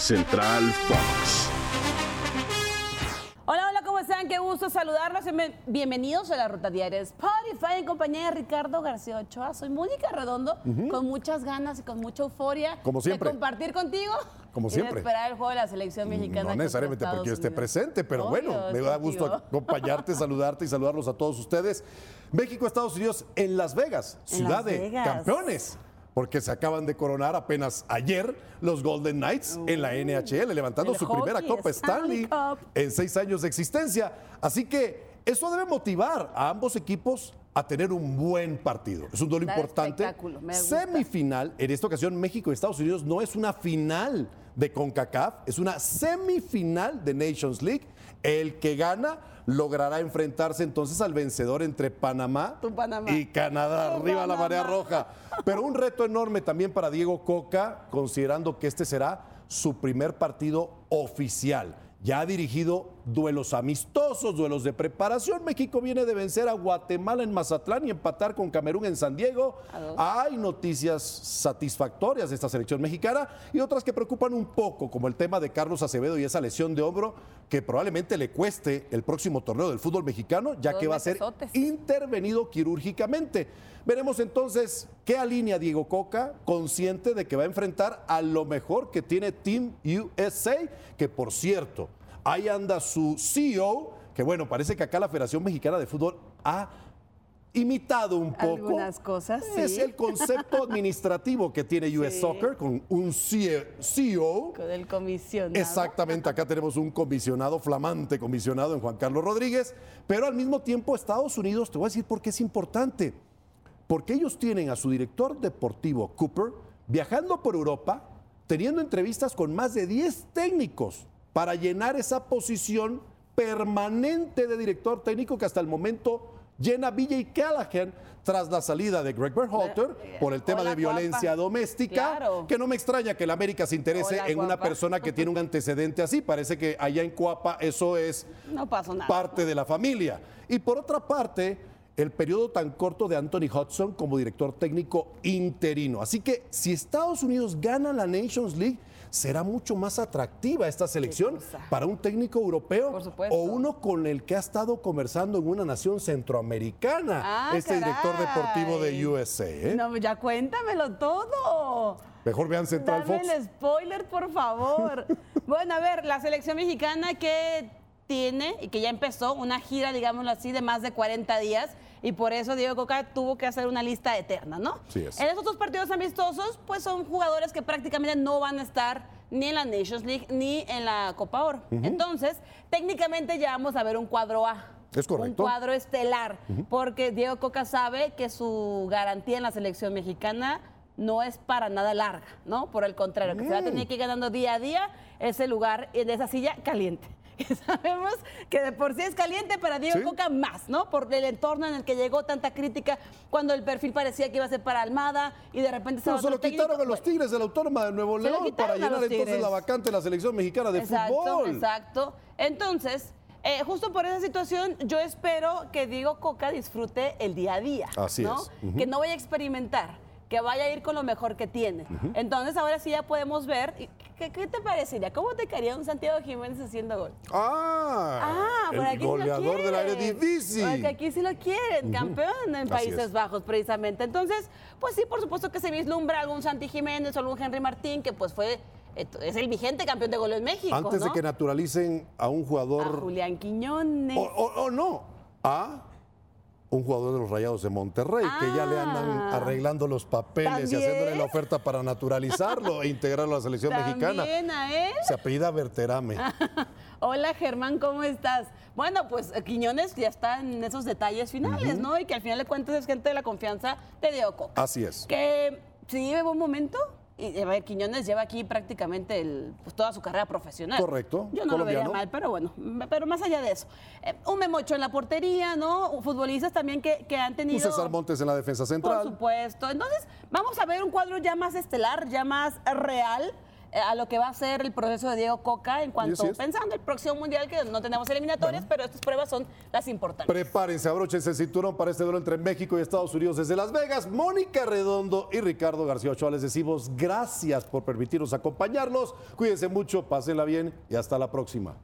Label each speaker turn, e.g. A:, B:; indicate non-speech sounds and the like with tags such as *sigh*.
A: Central Fox.
B: Hola, hola, ¿cómo están? Qué gusto saludarlos. Bienvenidos a la Ruta Diaria Spotify en compañía de Ricardo García Ochoa. Soy Mónica Redondo, con muchas ganas y con mucha euforia
C: Como siempre.
B: de compartir contigo.
C: Como
B: y
C: siempre.
B: de esperar el juego de la selección mexicana.
C: No necesariamente porque yo esté presente, pero
B: Obvio,
C: bueno, me da gusto acompañarte, *laughs* saludarte y saludarlos a todos ustedes. México, Estados Unidos en Las Vegas,
B: En
C: ciudad
B: Las
C: de campeones. Porque se acaban de coronar apenas ayer los Golden Knights en la NHL, levantando su primera Copa
B: Stanley
C: Stanley
B: Cup.
C: en seis años de existencia. Así que eso debe motivar a ambos equipos a tener un buen partido. Es un duelo importante. Semifinal, en esta ocasión México y Estados Unidos no es una final de CONCACAF, es una semifinal de Nations League. El que gana logrará enfrentarse entonces al vencedor entre Panamá, y Canadá,
B: Tu
C: arriba la marea roja. Pero un reto enorme también para Diego Coca, considerando que este será su primer partido oficial. Ya ha dirigido duelos amistosos, duelos de preparación. México viene de vencer a Guatemala en Mazatlán y empatar con Camerún en San Diego. Hay noticias satisfactorias de esta selección mexicana y otras que preocupan un poco, como el tema de Carlos Acevedo y esa lesión de hombro que probablemente le cueste el próximo torneo del fútbol mexicano, ya que va a ser intervenido quirúrgicamente. Veremos entonces qué alinea Diego Coca, consciente de que va a enfrentar a lo mejor que tiene Team USA, que por cierto, ahí anda su CEO, que bueno, parece que acá la Federación Mexicana de Fútbol ha imitado un poco.
B: Algunas cosas,
C: Es
B: sí.
C: el concepto *laughs* administrativo que tiene US
B: Sí.
C: Soccer con un CEO.
B: Con el comisionado.
C: Exactamente, acá tenemos un comisionado, flamante comisionado en Juan Carlos Rodríguez, pero al mismo tiempo Estados Unidos, te voy a decir por qué es importante, porque ellos tienen a su director deportivo, Cooper, viajando por Europa, teniendo entrevistas con más de 10 técnicos para llenar esa posición permanente de director técnico que hasta el momento llena BJ Callahan tras la salida de Greg Berhalter por el tema
B: Hola,
C: de violencia
B: guapa.
C: doméstica,
B: Claro.
C: que no me extraña que el América se interese
B: Hola,
C: en una persona que tiene un antecedente así. Parece que allá en Cuapa eso es
B: No pasó nada.
C: parte de la familia. Y por otra parte, el periodo tan corto de Anthony Hudson como director técnico interino. Así que si Estados Unidos gana la Nations League, será mucho más atractiva esta selección para un técnico europeo o uno con el que ha estado conversando en una nación centroamericana,
B: Ah,
C: este director deportivo de USA. ¿eh?
B: No, ya cuéntamelo todo.
C: Mejor vean Central
B: Dame
C: Fox.
B: el spoiler, por favor. *laughs* bueno, a ver, la selección mexicana que tiene y que ya empezó una gira, digámoslo así, de más de 40 días y por eso Diego Coca tuvo que hacer una lista eterna, ¿no?
C: Sí es.
B: En esos dos partidos amistosos, pues son jugadores que prácticamente no van a estar ni en la Nations League ni en la Copa Oro. Entonces, técnicamente ya vamos a ver un cuadro A.
C: Es correcto.
B: Un cuadro estelar, porque Diego Coca sabe que su garantía en la selección mexicana no es para nada larga, ¿no? Por el contrario, que se va a tener que ir ganando día a día ese lugar de esa silla caliente. *laughs* Sabemos que de por sí es caliente para Diego
C: Sí.
B: Coca más, ¿no? Por el entorno en el que llegó tanta crítica cuando el perfil parecía que iba a ser para Almada y de repente
C: Pero
B: estaba
C: se lo
B: técnico.
C: quitaron a los Tigres de la Autónoma de Nuevo
B: Se
C: León para llenar entonces la vacante de la selección mexicana de
B: exacto,
C: fútbol.
B: Exacto. Entonces, eh, justo por esa situación, yo espero que Diego Coca disfrute el día a día.
C: Así
B: ¿no?
C: es.
B: Que no vaya a experimentar, que vaya a ir con lo mejor que tiene. Entonces, ahora sí ya podemos ver. ¿Qué, qué te parecería? ¿Cómo te caería un Santiago Jiménez haciendo gol?
C: Ah,
B: Ah, por
C: el
B: aquí sí lo
C: goleador del
B: quieren.
C: Eredivisie.
B: Porque aquí sí lo quieren, campeón en Países
C: es.
B: Bajos, precisamente. Entonces, pues sí, por supuesto que se vislumbra algún Santi Jiménez o algún Henry Martín, que pues fue, eh, es el vigente campeón de gol en México.
C: Antes de que naturalicen a un
B: A
C: jugador
B: Julián Quiñones.
C: o, o- o no, a un jugador de los Rayados de Monterrey, que ya le andan
B: Ah.
C: arreglando los papeles y haciéndole la oferta para naturalizarlo e integrarlo a la selección mexicana.
B: A él.
C: Se apellida Berterame. *laughs*
B: Hola Germán, ¿cómo estás? Bueno, pues eh, Quiñones ya está en esos detalles finales, ¿no? Y que al final de cuentas es gente de la confianza de Diego Coca.
C: Así es.
B: Que sí vive buen momento. Y a ver, Quiñones lleva aquí prácticamente el- pues, toda su carrera profesional.
C: Correcto,
B: Yo no lo vería mal, pero bueno, pero más allá de eso. eh, un Memocho en la portería, ¿no? Futbolistas también que, que han tenido...
C: Un César Montes en la defensa
B: Por
C: central.
B: supuesto. Entonces, vamos a ver un cuadro ya más estelar, ya más real. Eh, a lo que va a ser el proceso de Diego Coca en cuanto, pensando el próximo mundial, que no tenemos eliminatorias, pero estas pruebas son las importantes.
C: Prepárense, abróchense el cinturón para este duelo entre México y Estados Unidos desde Las Vegas. Mónica Redondo y Ricardo García Ochoa les decimos gracias por permitirnos acompañarlos. Cuídense mucho, pásenla bien y hasta la próxima.